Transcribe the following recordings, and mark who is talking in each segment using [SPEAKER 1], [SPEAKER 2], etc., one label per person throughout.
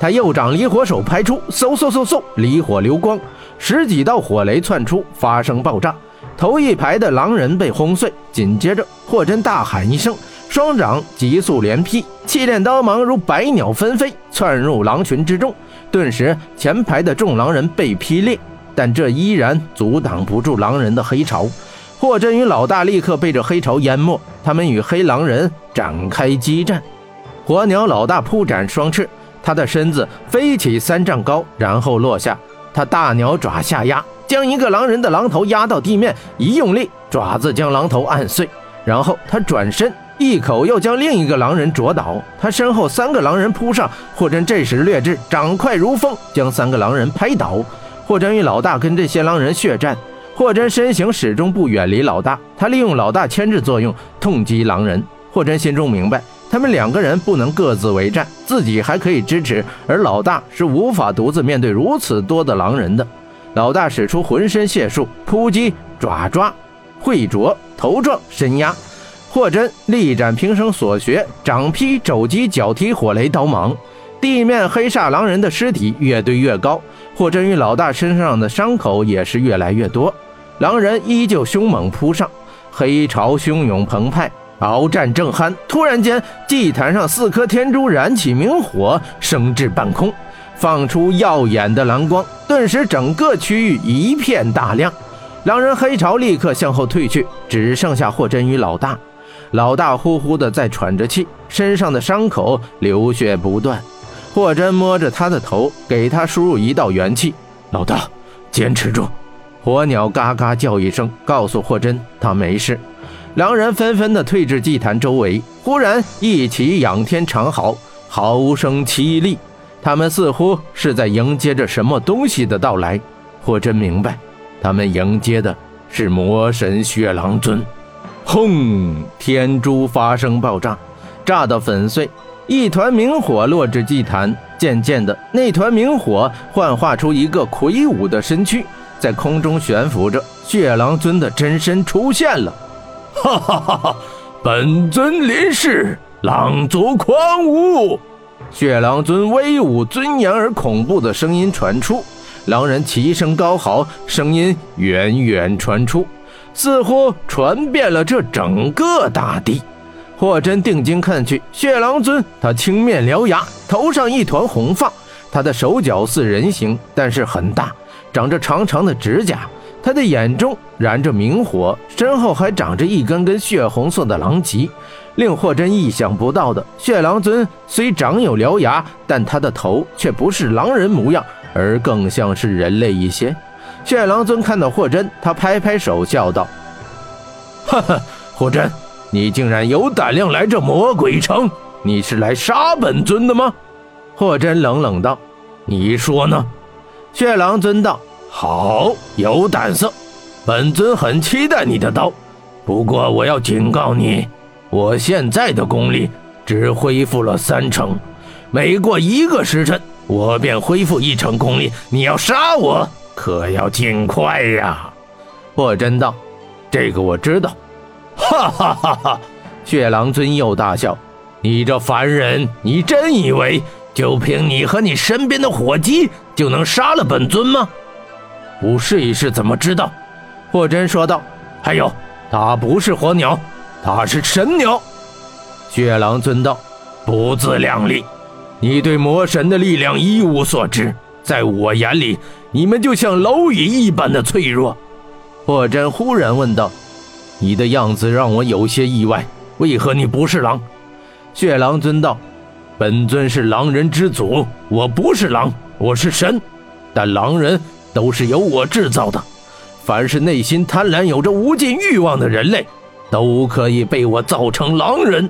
[SPEAKER 1] 他右掌离火手拍出，嗖嗖嗖嗖，离火流光，十几道火雷窜出，发生爆炸。头一排的狼人被轰碎，紧接着霍真大喊一声，双掌急速连劈，气炼刀芒如百鸟纷飞，窜入狼群之中。顿时，前排的众狼人被劈裂，但这依然阻挡不住狼人的黑潮。霍真与老大立刻被这黑潮淹没，他们与黑狼人展开激战。火鸟老大扑展双翅，他的身子飞起三丈高，然后落下。他大鸟爪下压。将一个狼人的狼头压到地面，一用力，爪子将狼头按碎。然后他转身，一口又将另一个狼人啄倒。他身后三个狼人扑上，霍真这时略智，掌快如风，将三个狼人拍倒。霍真与老大跟这些狼人血战，霍真身形始终不远离老大，他利用老大牵制作用，痛击狼人。霍真心中明白，他们两个人不能各自为战，自己还可以支持，而老大是无法独自面对如此多的狼人的。老大使出浑身解数，扑击、爪抓、会啄、头撞、身压。霍真力展平生所学，掌劈、肘击、脚踢、火雷、刀芒。地面黑煞狼人的尸体越堆越高，霍真与老大身上的伤口也是越来越多。狼人依旧凶猛扑上，黑潮汹涌澎湃，鏖战正酣。突然间，祭坛上四颗天珠燃起明火，升至半空。放出耀眼的蓝光，顿时整个区域一片大亮。狼人黑潮立刻向后退去，只剩下霍真与老大。老大呼呼的在喘着气，身上的伤口流血不断。霍真摸着他的头，给他输入一道元气。老大，坚持住！火鸟嘎嘎叫一声，告诉霍真他没事。两人纷纷的退至祭坛周围，忽然一起仰天长嚎，嚎声凄厉。他们似乎是在迎接着什么东西的到来。霍真明白，他们迎接的是魔神血狼尊。轰！天珠发生爆炸，炸得粉碎。一团明火落至祭坛，渐渐的，那团明火幻化出一个魁梧的身躯，在空中悬浮着。血狼尊的真身出现了。
[SPEAKER 2] 哈哈哈哈！本尊临世，狼族狂舞。
[SPEAKER 1] 血狼尊威武、尊严而恐怖的声音传出，狼人齐声高嚎，声音远远传出，似乎传遍了这整个大地。霍真定睛看去，血狼尊他青面獠牙，头上一团红发，他的手脚似人形，但是很大，长着长长的指甲。他的眼中燃着明火，身后还长着一根根血红色的狼藉。令霍真意想不到的，血狼尊虽长有獠牙，但他的头却不是狼人模样，而更像是人类一些。血狼尊看到霍真，他拍拍手笑道：“
[SPEAKER 2] 哈哈，霍真，你竟然有胆量来这魔鬼城？你是来杀本尊的吗？”
[SPEAKER 1] 霍真冷冷道：“
[SPEAKER 2] 你说呢？”
[SPEAKER 1] 血狼尊道：“
[SPEAKER 2] 好，有胆色，本尊很期待你的刀。不过我要警告你。”我现在的功力只恢复了三成，每过一个时辰，我便恢复一成功力。你要杀我，可要尽快呀！
[SPEAKER 1] 霍真道：“这个我知道。”
[SPEAKER 2] 哈哈哈哈！血狼尊又大笑：“你这凡人，你真以为就凭你和你身边的伙计就能杀了本尊吗？不试一试怎么知道？”
[SPEAKER 1] 霍真说道：“
[SPEAKER 2] 还有，他不是火鸟。”他是神鸟，
[SPEAKER 1] 血狼尊道：“
[SPEAKER 2] 不自量力！你对魔神的力量一无所知，在我眼里，你们就像蝼蚁一般的脆弱。”
[SPEAKER 1] 霍真忽然问道：“你的样子让我有些意外，为何你不是狼？”
[SPEAKER 2] 血狼尊道：“本尊是狼人之祖，我不是狼，我是神。但狼人都是由我制造的，凡是内心贪婪、有着无尽欲望的人类。”都可以被我造成狼人。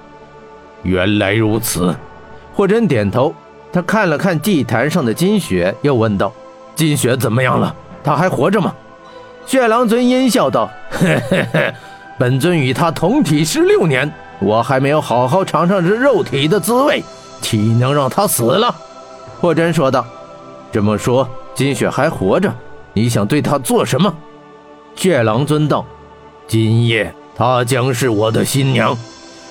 [SPEAKER 2] 原来如此，
[SPEAKER 1] 霍真点头。他看了看祭坛上的金雪，又问道：“金雪怎么样了？他还活着吗？”
[SPEAKER 2] 血狼尊阴笑道：“ 嘿嘿嘿，本尊与他同体十六年，我还没有好好尝尝这肉体的滋味，岂能让他死了？”
[SPEAKER 1] 霍真说道：“这么说，金雪还活着？你想对她做什么？”
[SPEAKER 2] 血狼尊道：“今夜。”她将是我的新娘，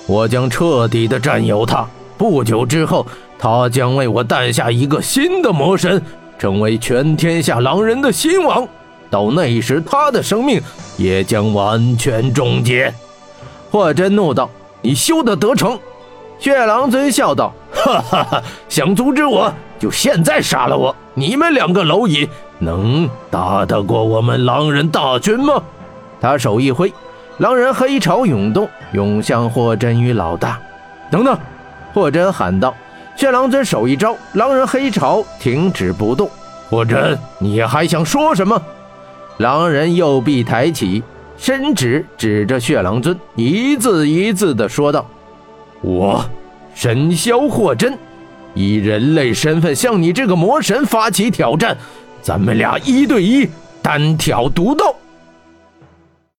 [SPEAKER 2] 我将彻底的占有她。不久之后，她将为我诞下一个新的魔神，成为全天下狼人的新王。到那时，他的生命也将完全终结。
[SPEAKER 1] 霍真怒道：“你休得得逞！”血狼尊笑道：“
[SPEAKER 2] 哈哈哈！想阻止我，就现在杀了我！你们两个蝼蚁，能打得过我们狼人大军吗？”
[SPEAKER 1] 他手一挥，狼人黑潮涌动，涌向霍真与老大。
[SPEAKER 2] 等等！
[SPEAKER 1] 霍真喊道。血狼尊手一招，狼人黑潮停止不动。
[SPEAKER 2] 霍真，你还想说什么？
[SPEAKER 1] 狼人右臂抬起，伸指指着血狼尊，一字一字地说道：“
[SPEAKER 2] 我，神霄霍真，以人类身份向你这个魔神发起挑战，咱们俩一对一，单挑独斗。”